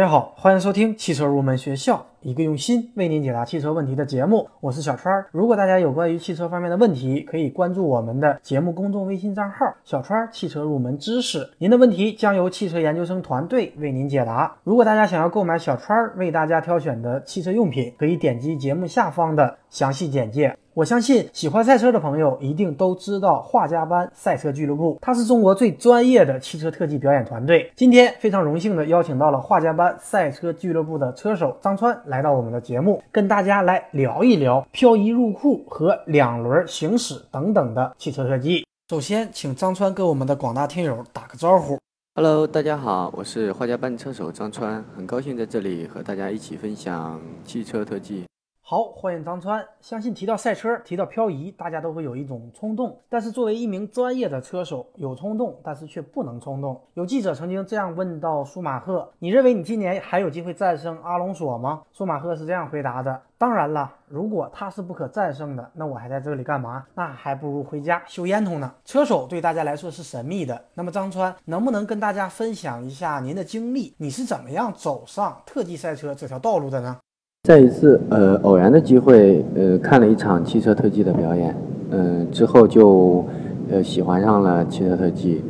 大家好，欢迎收听汽车入门学校，一个用心为您解答汽车问题的节目。我是小川。如果大家有关于汽车方面的问题，可以关注我们的节目公众微信账号“小川汽车入门知识”。您的问题将由汽车研究生团队为您解答。如果大家想要购买小川为大家挑选的汽车用品，可以点击节目下方的详细简介。我相信喜欢赛车的朋友一定都知道画家班赛车俱乐部，它是中国最专业的汽车特技表演团队。今天非常荣幸的邀请到了画家班赛车俱乐部的车手张川来到我们的节目，跟大家来聊一聊漂移入库和两轮行驶等等的汽车特技。首先，请张川跟我们的广大听友打个招呼。Hello，大家好，我是画家班车手张川，很高兴在这里和大家一起分享汽车特技。好，欢迎张川。相信提到赛车，提到漂移，大家都会有一种冲动。但是作为一名专业的车手，有冲动，但是却不能冲动。有记者曾经这样问到舒马赫：“你认为你今年还有机会战胜阿隆索吗？”舒马赫是这样回答的：“当然了，如果他是不可战胜的，那我还在这里干嘛？那还不如回家修烟囱呢。”车手对大家来说是神秘的。那么张川能不能跟大家分享一下您的经历？你是怎么样走上特技赛车这条道路的呢？在一次呃偶然的机会，呃看了一场汽车特技的表演，嗯之后就呃喜欢上了汽车特技，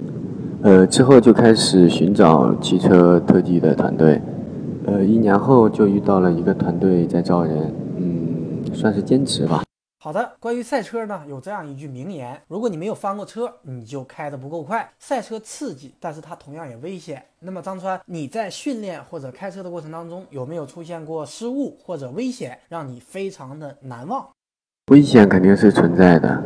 呃之后就开始寻找汽车特技的团队，呃一年后就遇到了一个团队在招人，嗯算是坚持吧。好的，关于赛车呢，有这样一句名言：如果你没有翻过车，你就开得不够快。赛车刺激，但是它同样也危险。那么张川，你在训练或者开车的过程当中，有没有出现过失误或者危险，让你非常的难忘？危险肯定是存在的，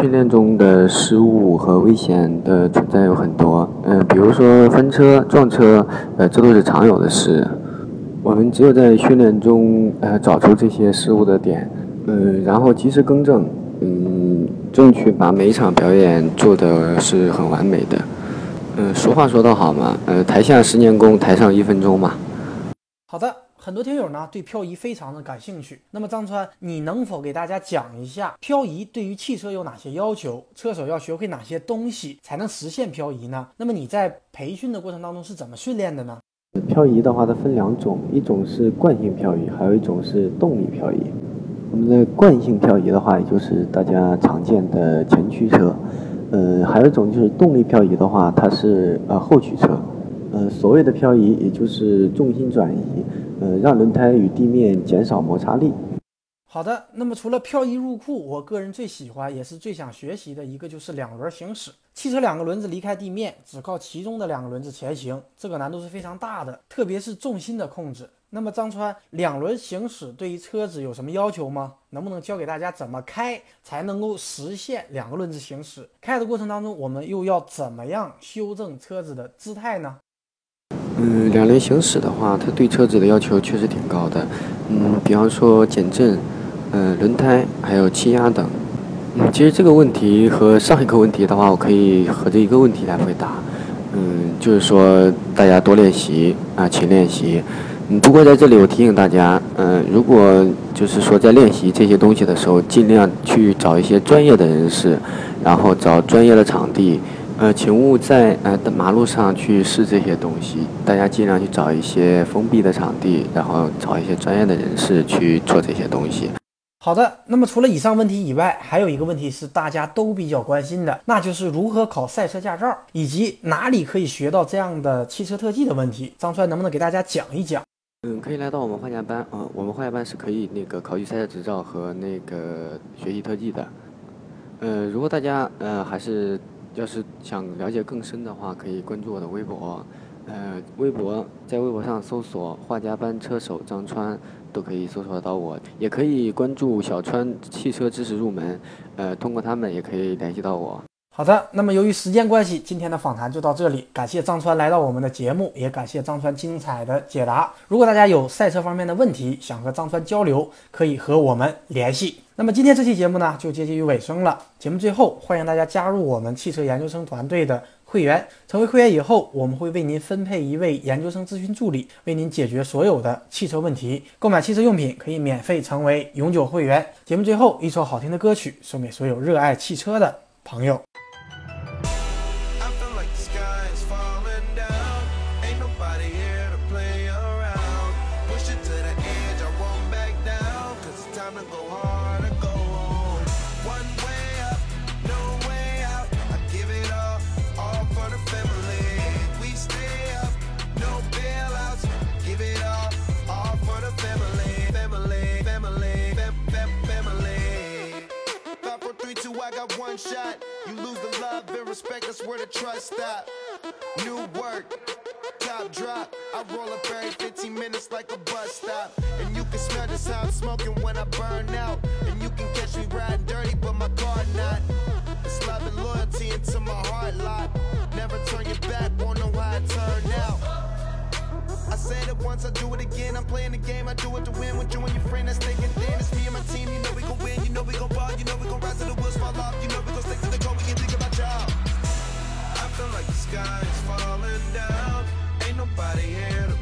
训练中的失误和危险的存在有很多。嗯，比如说翻车、撞车，呃，这都是常有的事。我们只有在训练中，呃，找出这些失误的点。呃，然后及时更正，嗯，争取把每一场表演做的是很完美的。嗯，俗话说得好嘛，呃，台下十年功，台上一分钟嘛。好的，很多听友呢对漂移非常的感兴趣。那么张川，你能否给大家讲一下漂移对于汽车有哪些要求？车手要学会哪些东西才能实现漂移呢？那么你在培训的过程当中是怎么训练的呢？漂移的话，它分两种，一种是惯性漂移，还有一种是动力漂移。我们的惯性漂移的话，也就是大家常见的前驱车，呃，还有一种就是动力漂移的话，它是呃后驱车，呃，所谓的漂移也就是重心转移，呃，让轮胎与地面减少摩擦力。好的，那么除了漂移入库，我个人最喜欢也是最想学习的一个就是两轮行驶。汽车两个轮子离开地面，只靠其中的两个轮子前行，这个难度是非常大的，特别是重心的控制。那么张川，两轮行驶对于车子有什么要求吗？能不能教给大家怎么开才能够实现两个轮子行驶？开的过程当中，我们又要怎么样修正车子的姿态呢？嗯，两轮行驶的话，它对车子的要求确实挺高的。嗯，比方说减震、嗯轮胎还有气压等。嗯，其实这个问题和上一个问题的话，我可以合着一个问题来回答。嗯，就是说大家多练习啊，勤练习。嗯，不过在这里我提醒大家，嗯，如果就是说在练习这些东西的时候，尽量去找一些专业的人士，然后找专业的场地，呃，请勿在呃马路上去试这些东西。大家尽量去找一些封闭的场地，然后找一些专业的人士去做这些东西。好的，那么除了以上问题以外，还有一个问题是大家都比较关心的，那就是如何考赛车驾照，以及哪里可以学到这样的汽车特技的问题。张川能不能给大家讲一讲？嗯，可以来到我们画家班啊，我们画家班是可以那个考取赛车执照和那个学习特技的。呃，如果大家呃还是要是想了解更深的话，可以关注我的微博，呃，微博在微博上搜索“画家班车手张川”都可以搜索到我，也可以关注小川汽车知识入门，呃，通过他们也可以联系到我。好的，那么由于时间关系，今天的访谈就到这里。感谢张川来到我们的节目，也感谢张川精彩的解答。如果大家有赛车方面的问题，想和张川交流，可以和我们联系。那么今天这期节目呢，就接近于尾声了。节目最后，欢迎大家加入我们汽车研究生团队的会员。成为会员以后，我们会为您分配一位研究生咨询助理，为您解决所有的汽车问题。购买汽车用品可以免费成为永久会员。节目最后，一首好听的歌曲送给所有热爱汽车的朋友。Shot. You lose the love and respect, that's where the trust stop. New work, top drop. I roll up every 15 minutes like a bus stop. And you can smell the sound smoking when I burn out. And you can catch me riding once, I do it again. I'm playing the game, I do it to win. With you and your friend that's thinking thin. It's me and my team, you know we gon' win. You know we gon' ball, you know we gon' rise to the wheels fall off. You know we gon' stick to the goal, we can think about y'all. I feel like the sky is falling down. Ain't nobody here